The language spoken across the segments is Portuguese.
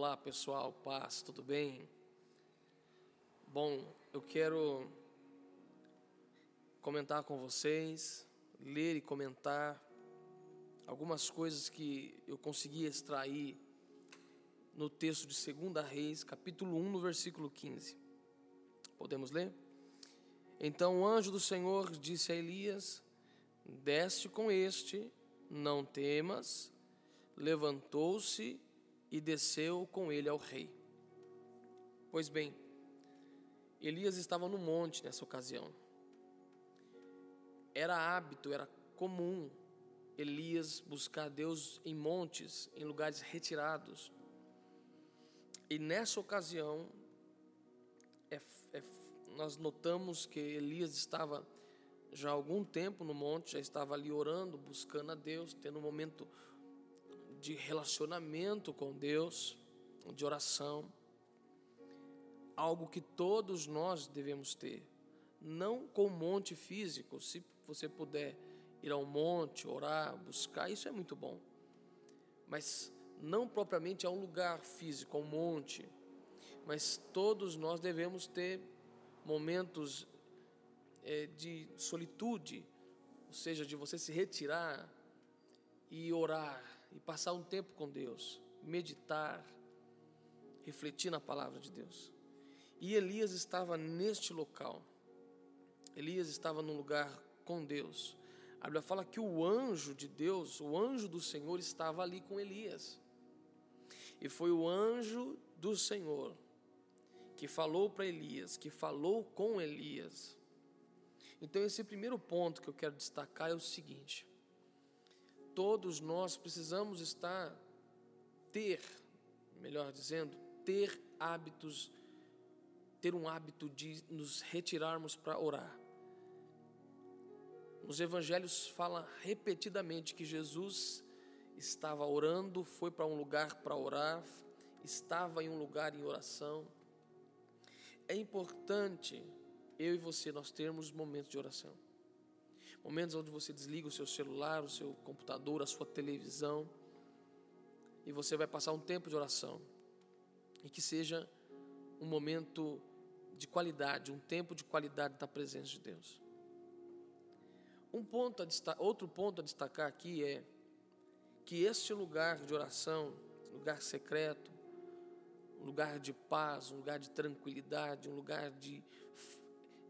Olá pessoal, paz, tudo bem? Bom, eu quero comentar com vocês, ler e comentar algumas coisas que eu consegui extrair no texto de 2 Reis, capítulo 1, no versículo 15. Podemos ler? Então o anjo do Senhor disse a Elias: Desce com este, não temas. Levantou-se e desceu com ele ao rei. Pois bem, Elias estava no monte nessa ocasião. Era hábito, era comum Elias buscar Deus em montes, em lugares retirados. E nessa ocasião, é, é, nós notamos que Elias estava já há algum tempo no monte, já estava ali orando, buscando a Deus, tendo um momento de relacionamento com Deus, de oração, algo que todos nós devemos ter, não com monte físico, se você puder ir ao monte, orar, buscar, isso é muito bom, mas não propriamente a um lugar físico, a um monte, mas todos nós devemos ter momentos é, de solitude, ou seja, de você se retirar e orar e passar um tempo com Deus, meditar, refletir na palavra de Deus. E Elias estava neste local. Elias estava num lugar com Deus. A Bíblia fala que o anjo de Deus, o anjo do Senhor, estava ali com Elias. E foi o anjo do Senhor que falou para Elias, que falou com Elias. Então, esse primeiro ponto que eu quero destacar é o seguinte: todos nós precisamos estar, ter, melhor dizendo, ter hábitos, ter um hábito de nos retirarmos para orar. Nos evangelhos fala repetidamente que Jesus estava orando, foi para um lugar para orar, estava em um lugar em oração. É importante eu e você nós termos momentos de oração. Momentos onde você desliga o seu celular, o seu computador, a sua televisão, e você vai passar um tempo de oração. E que seja um momento de qualidade, um tempo de qualidade da presença de Deus. Um ponto outro ponto a destacar aqui é que este lugar de oração, lugar secreto, um lugar de paz, um lugar de tranquilidade, um lugar de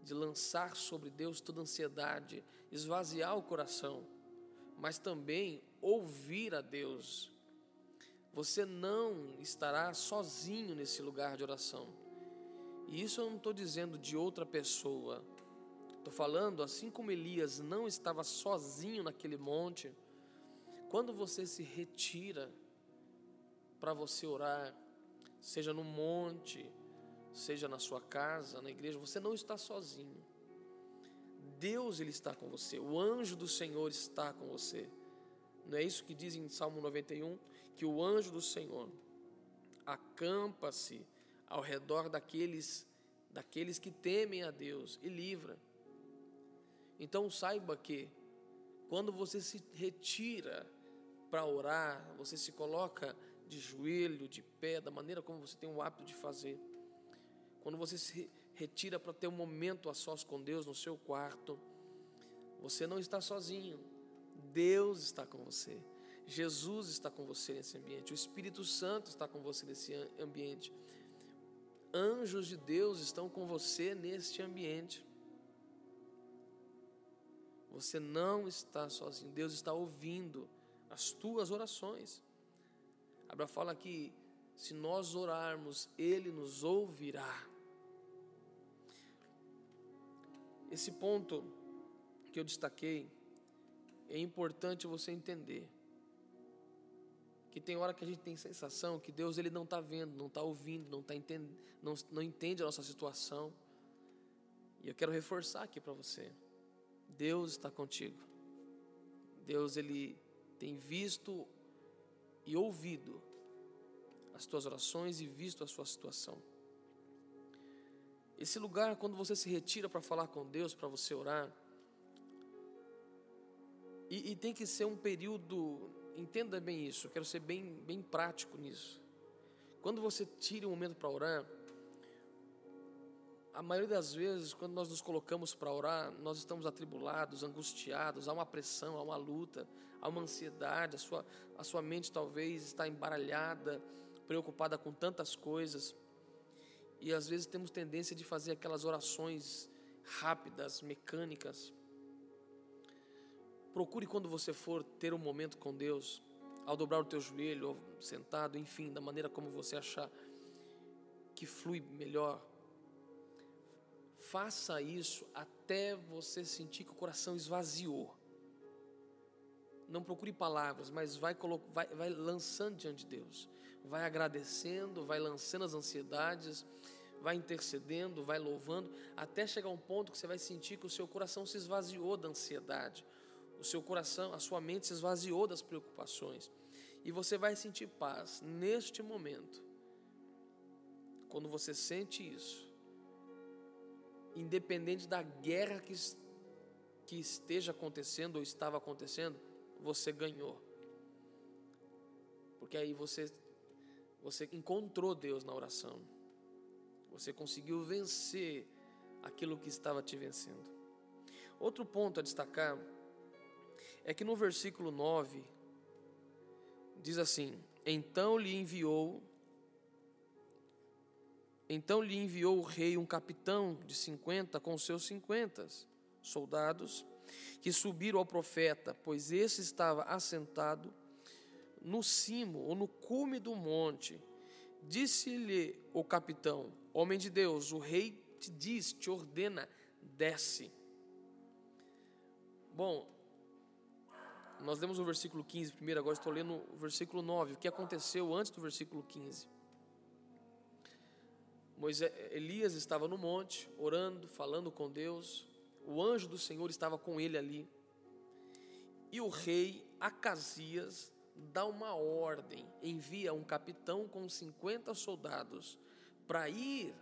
de lançar sobre Deus toda ansiedade, esvaziar o coração, mas também ouvir a Deus. Você não estará sozinho nesse lugar de oração. E isso eu não estou dizendo de outra pessoa. Estou falando, assim como Elias não estava sozinho naquele monte, quando você se retira para você orar, seja no monte, seja na sua casa, na igreja, você não está sozinho. Deus ele está com você, o anjo do Senhor está com você. Não é isso que diz em Salmo 91 que o anjo do Senhor acampa-se ao redor daqueles daqueles que temem a Deus e livra. Então saiba que quando você se retira para orar, você se coloca de joelho, de pé, da maneira como você tem o hábito de fazer quando você se retira para ter um momento a sós com Deus no seu quarto, você não está sozinho. Deus está com você. Jesus está com você nesse ambiente. O Espírito Santo está com você nesse ambiente. Anjos de Deus estão com você neste ambiente. Você não está sozinho. Deus está ouvindo as tuas orações. Abra fala que se nós orarmos, Ele nos ouvirá. Esse ponto que eu destaquei é importante você entender que tem hora que a gente tem sensação que Deus ele não está vendo, não está ouvindo, não, tá entend... não, não entende a nossa situação. E eu quero reforçar aqui para você: Deus está contigo. Deus ele tem visto e ouvido as tuas orações e visto a sua situação. Esse lugar, quando você se retira para falar com Deus, para você orar, e, e, tem que ser um período, entenda bem isso, quero ser bem, bem prático nisso. quando você tira um momento para orar, a maioria das vezes, quando nós nos colocamos para orar, nós estamos atribulados, angustiados, há uma pressão, há uma luta, há uma ansiedade, a sua, a sua mente talvez está embaralhada, preocupada com tantas coisas. E às vezes temos tendência de fazer aquelas orações rápidas, mecânicas. Procure quando você for ter um momento com Deus, ao dobrar o teu joelho, ou sentado, enfim, da maneira como você achar que flui melhor Faça isso até você sentir que o coração esvaziou. Não procure palavras, mas vai, vai, vai lançando diante de Deus. Vai agradecendo, vai lançando as ansiedades, vai intercedendo, vai louvando, até chegar um ponto que você vai sentir que o seu coração se esvaziou da ansiedade. O seu coração, a sua mente se esvaziou das preocupações. E você vai sentir paz neste momento. Quando você sente isso, independente da guerra que, que esteja acontecendo ou estava acontecendo, você ganhou. Porque aí você, você encontrou Deus na oração. Você conseguiu vencer aquilo que estava te vencendo. Outro ponto a destacar é que no versículo 9 diz assim: Então lhe enviou então lhe enviou o rei um capitão de cinquenta com seus cinquenta soldados, que subiram ao profeta, pois esse estava assentado no cimo ou no cume do monte. Disse-lhe o capitão: Homem de Deus, o rei te diz, te ordena, desce. Bom, nós lemos o versículo 15 primeiro, agora estou lendo o versículo 9. O que aconteceu antes do versículo 15? Moisés, Elias estava no monte, orando, falando com Deus. O anjo do Senhor estava com ele ali. E o rei Acasias dá uma ordem, envia um capitão com 50 soldados para ir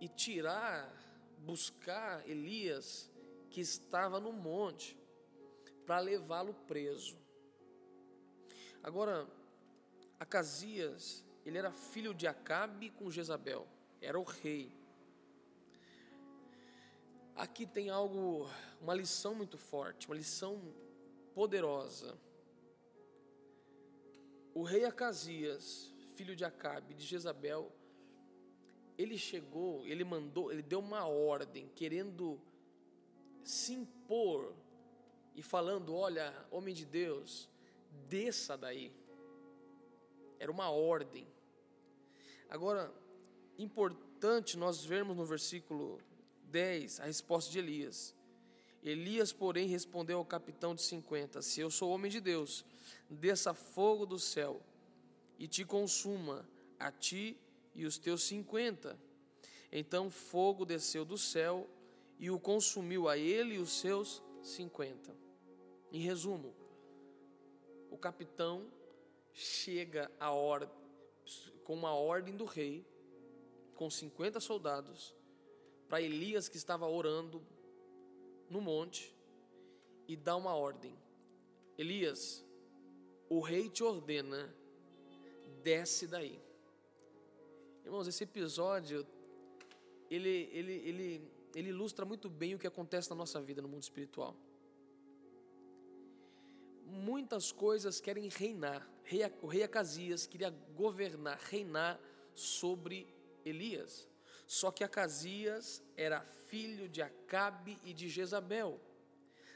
e tirar, buscar Elias que estava no monte para levá-lo preso. Agora, Acasias ele era filho de Acabe com Jezabel, era o rei. Aqui tem algo, uma lição muito forte, uma lição poderosa. O rei Acasias, filho de Acabe, de Jezabel, ele chegou, ele mandou, ele deu uma ordem, querendo se impor e falando: Olha, homem de Deus, desça daí. Era uma ordem. Agora, importante nós vermos no versículo 10 a resposta de Elias. Elias, porém, respondeu ao capitão de 50: Se eu sou homem de Deus, desça fogo do céu e te consuma, a ti e os teus cinquenta. Então fogo desceu do céu e o consumiu a ele e os seus cinquenta. Em resumo, o capitão chega a hora, com uma ordem do rei, com 50 soldados, para Elias que estava orando no monte, e dá uma ordem: Elias, o rei te ordena, desce daí. Irmãos, esse episódio ele, ele, ele, ele ilustra muito bem o que acontece na nossa vida no mundo espiritual muitas coisas querem reinar. O rei Acasias queria governar, reinar sobre Elias. Só que Acasias era filho de Acabe e de Jezabel.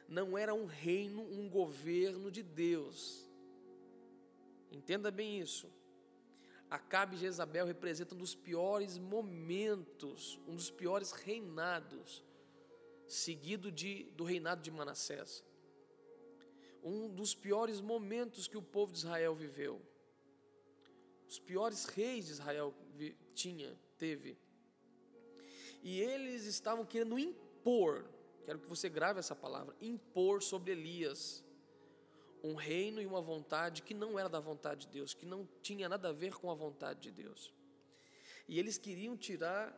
Não era um reino, um governo de Deus. Entenda bem isso. Acabe e Jezabel representam um dos piores momentos, um dos piores reinados, seguido de, do reinado de Manassés um dos piores momentos que o povo de Israel viveu. Os piores reis de Israel tinha, teve. E eles estavam querendo impor, quero que você grave essa palavra, impor sobre Elias um reino e uma vontade que não era da vontade de Deus, que não tinha nada a ver com a vontade de Deus. E eles queriam tirar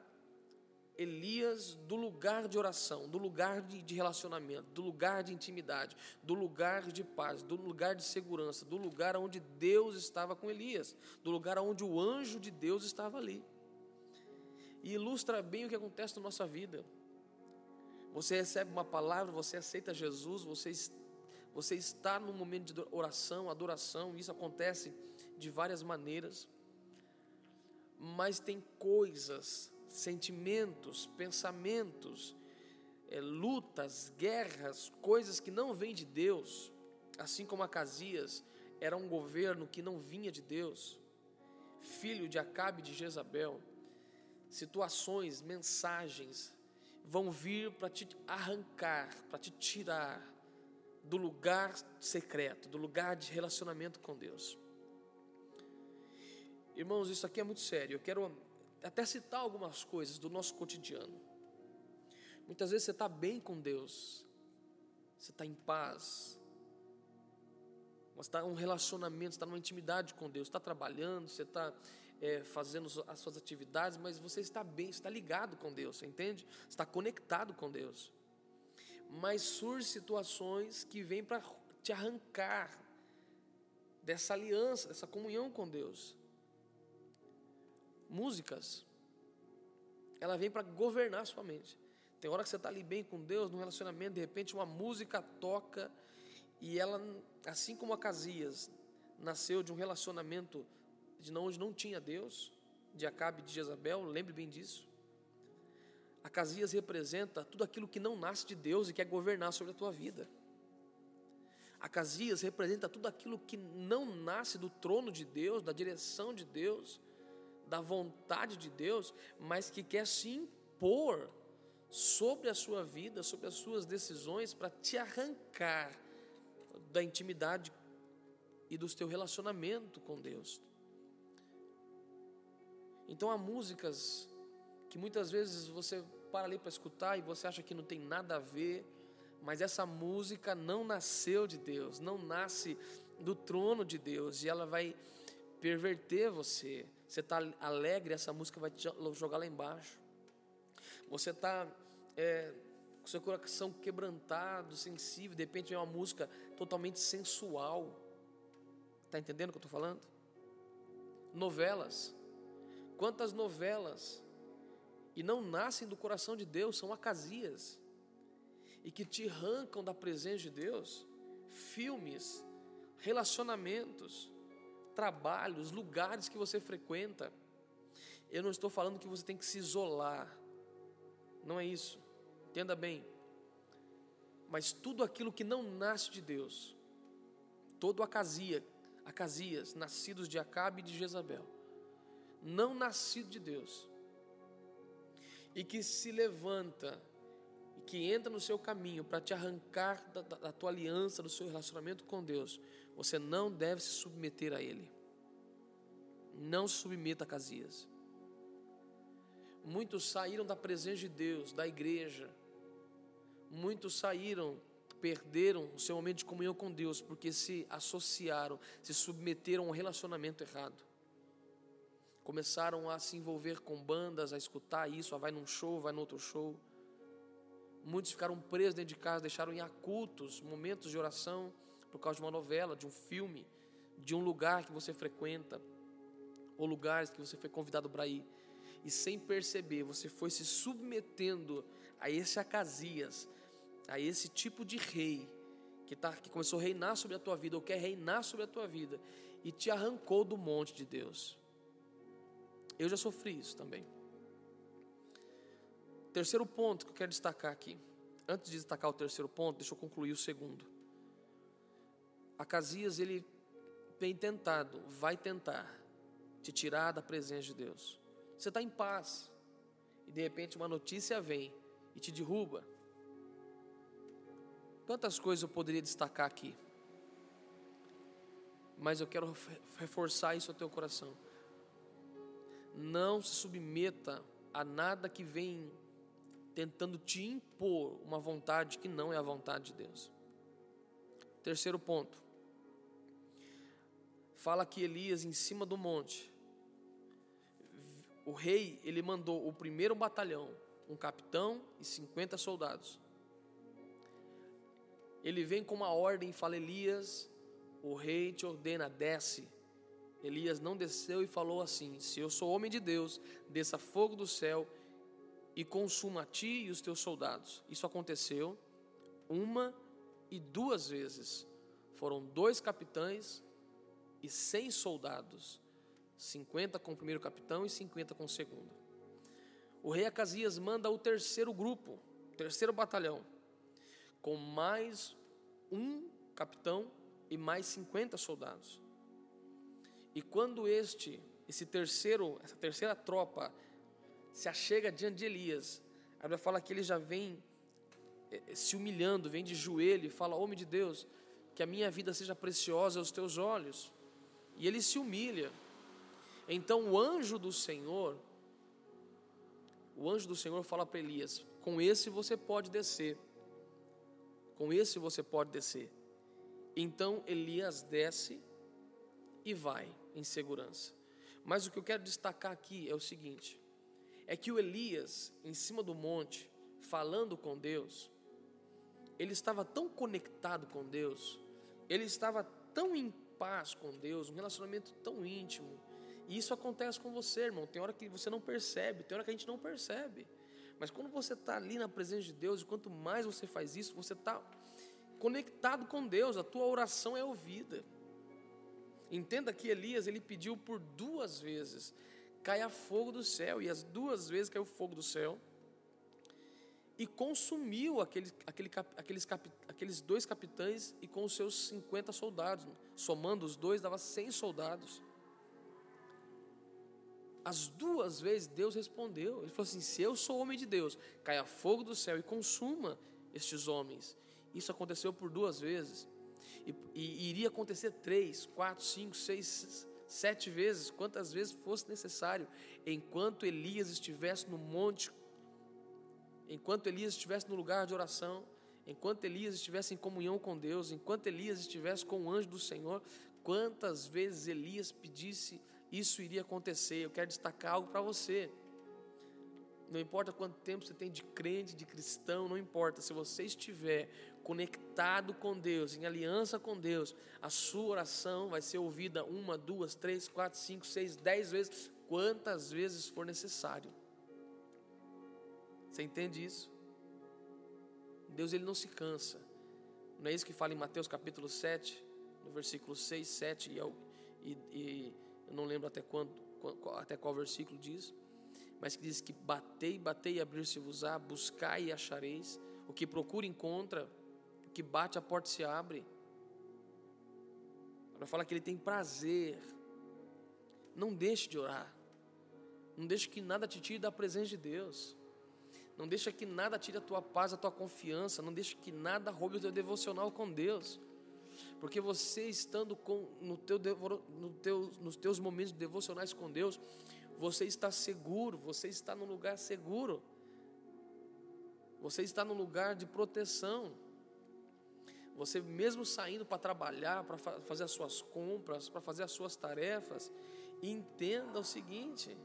Elias do lugar de oração, do lugar de, relacionamento, do lugar de intimidade, do lugar de paz, do lugar de segurança, do lugar onde Deus estava com Elias, do lugar onde o anjo de Deus estava ali. E ilustra bem o que acontece na nossa vida. Você recebe uma palavra, você aceita Jesus, você, você está num momento de oração, adoração, isso acontece de várias maneiras, mas tem coisas sentimentos, pensamentos, é, lutas, guerras, coisas que não vêm de Deus, assim como Acasias era um governo que não vinha de Deus, filho de Acabe de Jezabel, situações, mensagens vão vir para te arrancar, para te tirar do lugar secreto, do lugar de relacionamento com Deus. Irmãos, isso aqui é muito sério. Eu quero até citar algumas coisas do nosso cotidiano. Muitas vezes você está bem com Deus, você está em paz, você está em um relacionamento, está numa intimidade com Deus, está trabalhando, você está é, fazendo as suas atividades, mas você está bem, está ligado com Deus, entende? Está conectado com Deus. Mas surgem situações que vêm para te arrancar dessa aliança, dessa comunhão com Deus músicas, ela vem para governar a sua mente. Tem hora que você está ali bem com Deus, num relacionamento, de repente uma música toca e ela, assim como a Casias, nasceu de um relacionamento de onde não tinha Deus, de Acabe e de Jezabel, lembre bem disso. Acasias representa tudo aquilo que não nasce de Deus e quer governar sobre a tua vida. Acasias representa tudo aquilo que não nasce do trono de Deus, da direção de Deus, da vontade de Deus, mas que quer se impor sobre a sua vida, sobre as suas decisões, para te arrancar da intimidade e do teu relacionamento com Deus. Então há músicas que muitas vezes você para ali para escutar e você acha que não tem nada a ver, mas essa música não nasceu de Deus, não nasce do trono de Deus e ela vai perverter você, você está alegre, essa música vai te jogar lá embaixo. Você está é, com seu coração quebrantado, sensível, de repente é uma música totalmente sensual. Está entendendo o que eu estou falando? Novelas. Quantas novelas e não nascem do coração de Deus, são acasias e que te arrancam da presença de Deus. Filmes, relacionamentos, trabalhos, lugares que você frequenta. Eu não estou falando que você tem que se isolar. Não é isso. Entenda bem. Mas tudo aquilo que não nasce de Deus, todo Acasia, Acasias, nascidos de Acabe e de Jezabel, não nascido de Deus, e que se levanta e que entra no seu caminho para te arrancar da, da, tua aliança, do seu relacionamento com Deus, você não deve se submeter a ele. Não se submeta a Casias. Muitos saíram da presença de Deus, da igreja. Muitos saíram, perderam o seu momento de comunhão com Deus, porque se associaram, se submeteram a um relacionamento errado. Começaram a se envolver com bandas, a escutar isso, a vai num show, vai no outro show. Muitos ficaram presos dentro de casa, deixaram em acultos momentos de oração por causa de uma novela, de um filme, de um lugar que você frequenta, ou lugares que você foi convidado para ir, e sem perceber, você foi se submetendo a esse Acasias, a esse tipo de rei que, tá, que começou a reinar sobre a tua vida, ou quer reinar sobre a tua vida, e te arrancou do monte de Deus. Eu já sofri isso também. Terceiro ponto que eu quero destacar aqui. Antes de destacar o terceiro ponto, deixa eu concluir o segundo. Acasias, ele tem tentado, vai tentar te tirar da presença de Deus. Você está em paz e de repente uma notícia vem e te derruba. Quantas coisas eu poderia destacar aqui? Mas eu quero reforçar isso ao teu coração. Não se submeta a nada que vem tentando te impor uma vontade que não é a vontade de Deus. Terceiro ponto fala que Elias em cima do monte, o rei, ele mandou o primeiro batalhão um capitão e 50 soldados. Ele vem com uma ordem e fala: Elias, o rei te ordena, desce. Elias não desceu e falou assim: Se eu sou homem de Deus, desça fogo do céu e consuma a ti e os teus soldados. Isso aconteceu uma e duas vezes. Foram dois capitães e cem soldados, 50 com o primeiro capitão e 50 com o segundo. O rei Acasias manda o terceiro grupo, o terceiro batalhão, com mais um capitão e mais 50 soldados. E quando este, esse terceiro, essa terceira tropa se achega diante de Elias, a Bíblia fala que ele já vem eh, eh, se humilhando, vem de joelho e fala: Homem de Deus, que a minha vida seja preciosa aos teus olhos. E ele se humilha. Então o anjo do Senhor, o anjo do Senhor fala para Elias: Com esse você pode descer. Com esse você pode descer. Então Elias desce e vai em segurança. Mas o que eu quero destacar aqui é o seguinte: é que o Elias, em cima do monte, falando com Deus, ele estava tão conectado com Deus, ele estava tão em paz com Deus, um relacionamento tão íntimo. E isso acontece com você, irmão. Tem hora que você não percebe, tem hora que a gente não percebe. Mas quando você está ali na presença de Deus, e quanto mais você faz isso, você está conectado com Deus, a tua oração é ouvida. Entenda que Elias ele pediu por duas vezes caia fogo do céu e as duas vezes caiu fogo do céu e consumiu aquele, aquele, aqueles, aqueles dois capitães e com os seus 50 soldados. Somando os dois, dava 100 soldados. As duas vezes Deus respondeu. Ele falou assim: Se eu sou homem de Deus, caia fogo do céu e consuma estes homens. Isso aconteceu por duas vezes. E, e iria acontecer três, quatro, cinco, seis, sete vezes, quantas vezes fosse necessário, enquanto Elias estivesse no monte enquanto Elias estivesse no lugar de oração, enquanto Elias estivesse em comunhão com Deus, enquanto Elias estivesse com o anjo do Senhor, quantas vezes Elias pedisse, isso iria acontecer. Eu quero destacar algo para você. Não importa quanto tempo você tem de crente, de cristão, não importa. Se você estiver conectado com Deus, em aliança com Deus, a sua oração vai ser ouvida uma, duas, três, quatro, cinco, seis, dez vezes, quantas vezes for necessário. Você entende isso? Deus ele não se cansa. Não é isso que fala em Mateus capítulo 7, no versículo 6, 7 e, e, e eu não lembro até quando, até qual versículo diz, mas que diz que batei, batei e abrir-se-vos-á, buscai e achareis, o que procura encontra, que bate a porta se abre. Ela fala que ele tem prazer. Não deixe de orar. Não deixe que nada te tire da presença de Deus. Não deixa que nada tire a tua paz, a tua confiança. Não deixa que nada roube o teu devocional com Deus. Porque você estando com, no teu, no teu, nos teus momentos devocionais com Deus, você está seguro, você está num lugar seguro. Você está num lugar de proteção. Você mesmo saindo para trabalhar, para fazer as suas compras, para fazer as suas tarefas, entenda o seguinte: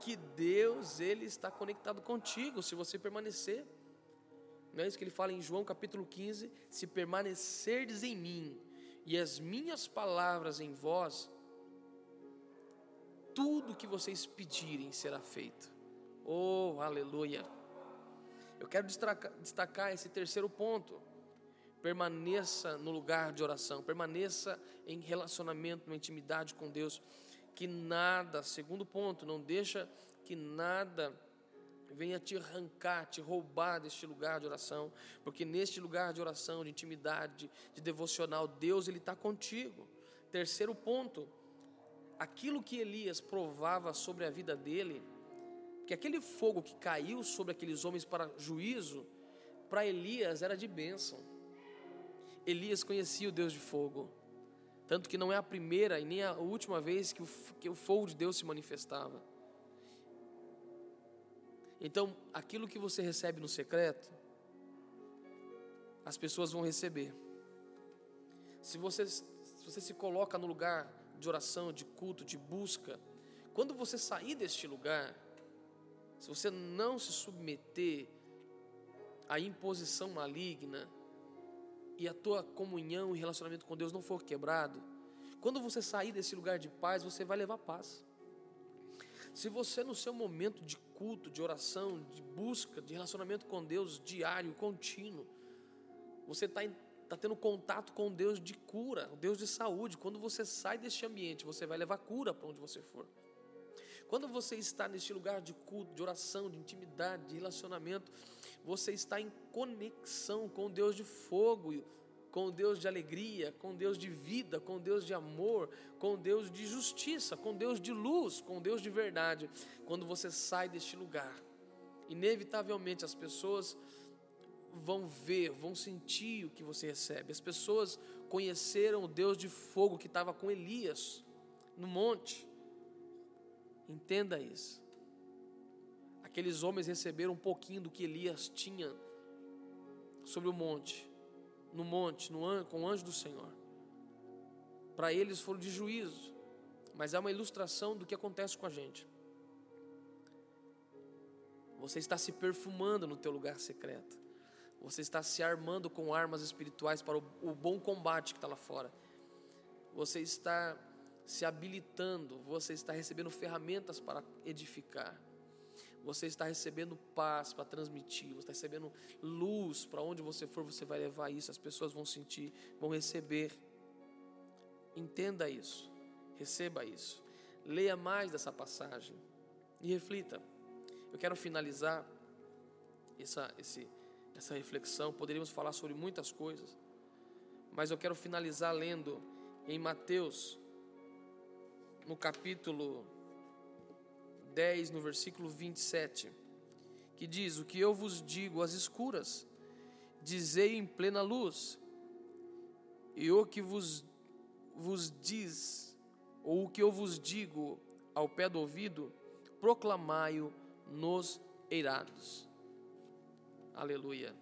que Deus ele está conectado contigo se você permanecer. Não é isso que ele fala em João capítulo 15: se permanecerdes em mim e as minhas palavras em vós, tudo que vocês pedirem será feito. Oh, aleluia! Eu quero destacar, destacar esse terceiro ponto. Permaneça no lugar de oração, permaneça em relacionamento, na intimidade com Deus que nada, segundo ponto, não deixa que nada venha te arrancar, te roubar deste lugar de oração, porque neste lugar de oração, de intimidade, de devocional, Deus ele está contigo. Terceiro ponto, aquilo que Elias provava sobre a vida dele, que aquele fogo que caiu sobre aqueles homens para juízo, para Elias era de bênção. Elias conhecia o Deus de fogo. Tanto que não é a primeira e nem a última vez que o, que o fogo de Deus se manifestava. Então, aquilo que você recebe no secreto, as pessoas vão receber. Se você, se você se coloca no lugar de oração, de culto, de busca, quando você sair deste lugar, se você não se submeter à imposição maligna e a tua comunhão e relacionamento com Deus não for quebrado, quando você sair desse lugar de paz, você vai levar paz. Se você no seu momento de culto, de oração, de busca, de relacionamento com Deus diário, contínuo, você está tá tendo contato com Deus de cura, Deus de saúde. Quando você sai deste ambiente, você vai levar cura para onde você for. Quando você está neste lugar de culto, de oração, de intimidade, de relacionamento, você está em conexão com Deus de fogo, com Deus de alegria, com Deus de vida, com Deus de amor, com Deus de justiça, com Deus de luz, com Deus de verdade. Quando você sai deste lugar, inevitavelmente as pessoas vão ver, vão sentir o que você recebe. As pessoas conheceram o Deus de fogo que estava com Elias no monte. Entenda isso. Aqueles homens receberam um pouquinho do que Elias tinha sobre o monte, no monte, no, com o anjo do Senhor. Para eles foram de juízo, mas é uma ilustração do que acontece com a gente. Você está se perfumando no teu lugar secreto. Você está se armando com armas espirituais para o, o bom combate que está lá fora. Você está se habilitando, você está recebendo ferramentas para edificar. Você está recebendo paz para transmitir, você está recebendo luz para onde você for, você vai levar isso, as pessoas vão sentir, vão receber. Entenda isso, receba isso. Leia mais dessa passagem e reflita. Eu quero finalizar essa, esse, essa reflexão. Poderíamos falar sobre muitas coisas, mas eu quero finalizar lendo em Mateus no capítulo 10, no versículo 27, que diz: O que eu vos digo às escuras, dizei em plena luz, e o que vos, vos diz, ou o que eu vos digo ao pé do ouvido, proclamai-o nos eirados. Aleluia.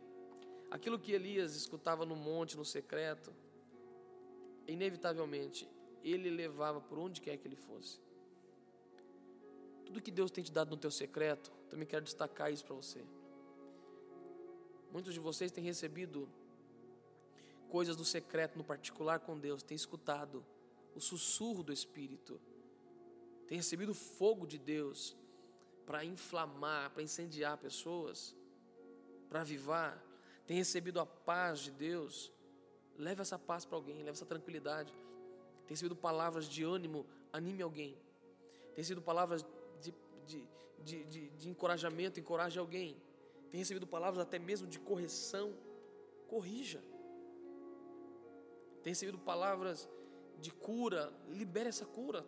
Aquilo que Elias escutava no monte, no secreto, inevitavelmente ele levava por onde quer que ele fosse. Tudo que Deus tem te dado no teu secreto, também quero destacar isso para você. Muitos de vocês têm recebido coisas do secreto, no particular com Deus, têm escutado o sussurro do Espírito, têm recebido fogo de Deus para inflamar, para incendiar pessoas, para avivar, têm recebido a paz de Deus. Leve essa paz para alguém, leve essa tranquilidade tem sido palavras de ânimo, anime alguém. Tem sido palavras de, de, de, de, de encorajamento, encoraje alguém. Tem recebido palavras até mesmo de correção, corrija. Tem recebido palavras de cura, libere essa cura.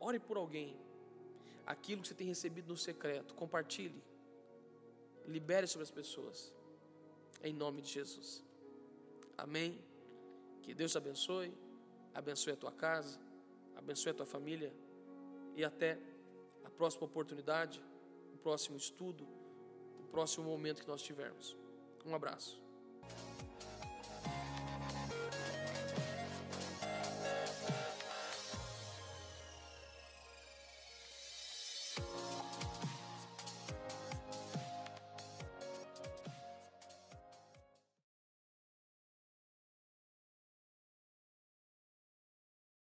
Ore por alguém. Aquilo que você tem recebido no secreto, compartilhe. Libere sobre as pessoas. Em nome de Jesus. Amém. Que Deus te abençoe abençoe a tua casa, abençoe a tua família e até a próxima oportunidade, o próximo estudo, o próximo momento que nós tivermos. Um abraço.